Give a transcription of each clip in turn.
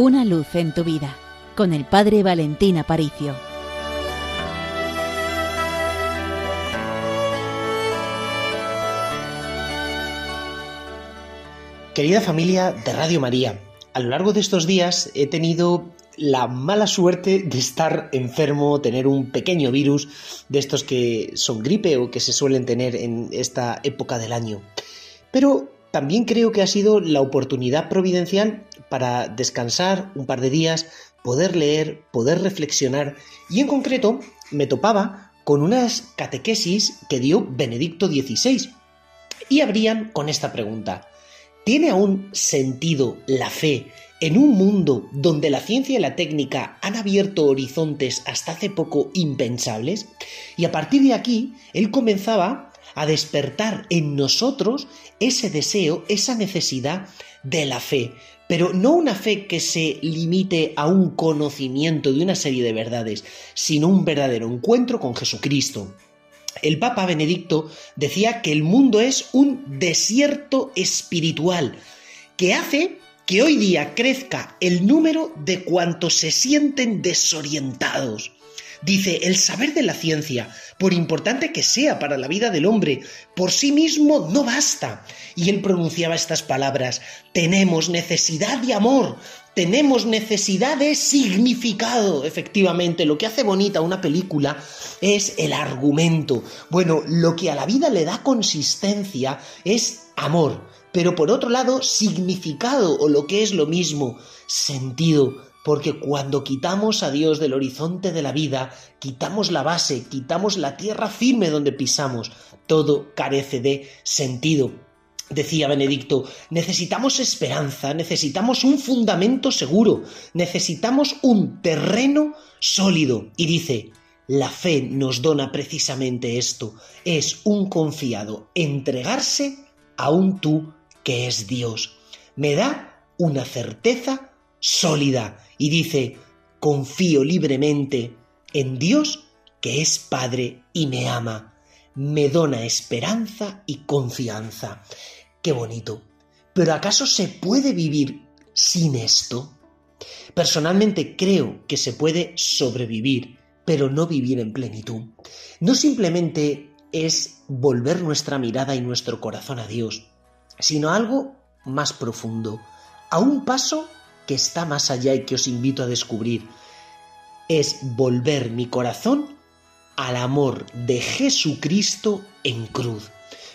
Una luz en tu vida con el Padre Valentín Aparicio. Querida familia de Radio María, a lo largo de estos días he tenido la mala suerte de estar enfermo, tener un pequeño virus de estos que son gripe o que se suelen tener en esta época del año. Pero también creo que ha sido la oportunidad providencial para descansar un par de días, poder leer, poder reflexionar y en concreto me topaba con unas catequesis que dio Benedicto XVI y abrían con esta pregunta. ¿Tiene aún sentido la fe en un mundo donde la ciencia y la técnica han abierto horizontes hasta hace poco impensables? Y a partir de aquí, él comenzaba a despertar en nosotros ese deseo, esa necesidad de la fe, pero no una fe que se limite a un conocimiento de una serie de verdades, sino un verdadero encuentro con Jesucristo. El Papa Benedicto decía que el mundo es un desierto espiritual, que hace que hoy día crezca el número de cuantos se sienten desorientados. Dice, el saber de la ciencia, por importante que sea para la vida del hombre, por sí mismo no basta. Y él pronunciaba estas palabras, tenemos necesidad de amor, tenemos necesidad de significado. Efectivamente, lo que hace bonita una película es el argumento. Bueno, lo que a la vida le da consistencia es amor, pero por otro lado, significado o lo que es lo mismo, sentido porque cuando quitamos a Dios del horizonte de la vida, quitamos la base, quitamos la tierra firme donde pisamos, todo carece de sentido. Decía Benedicto, necesitamos esperanza, necesitamos un fundamento seguro, necesitamos un terreno sólido. Y dice, la fe nos dona precisamente esto, es un confiado entregarse a un tú que es Dios. Me da una certeza sólida y dice, confío libremente en Dios que es Padre y me ama, me dona esperanza y confianza. Qué bonito. Pero ¿acaso se puede vivir sin esto? Personalmente creo que se puede sobrevivir, pero no vivir en plenitud. No simplemente es volver nuestra mirada y nuestro corazón a Dios, sino algo más profundo, a un paso que está más allá y que os invito a descubrir. Es volver mi corazón al amor de Jesucristo en cruz.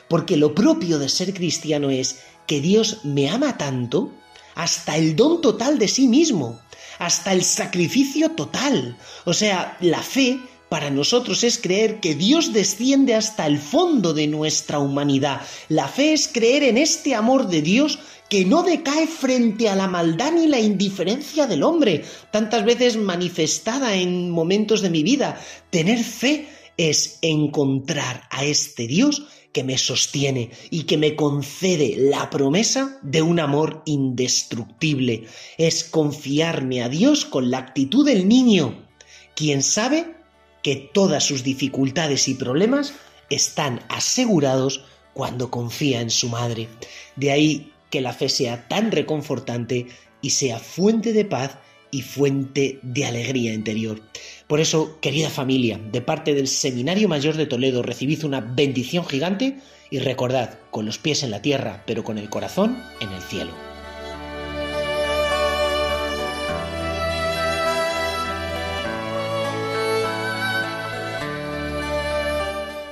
Porque lo propio de ser cristiano es que Dios me ama tanto hasta el don total de sí mismo, hasta el sacrificio total. O sea, la fe para nosotros es creer que Dios desciende hasta el fondo de nuestra humanidad. La fe es creer en este amor de Dios que no decae frente a la maldad ni la indiferencia del hombre, tantas veces manifestada en momentos de mi vida. Tener fe es encontrar a este Dios que me sostiene y que me concede la promesa de un amor indestructible. Es confiarme a Dios con la actitud del niño, quien sabe que todas sus dificultades y problemas están asegurados cuando confía en su madre. De ahí que la fe sea tan reconfortante y sea fuente de paz y fuente de alegría interior. Por eso, querida familia, de parte del Seminario Mayor de Toledo recibid una bendición gigante y recordad, con los pies en la tierra, pero con el corazón en el cielo.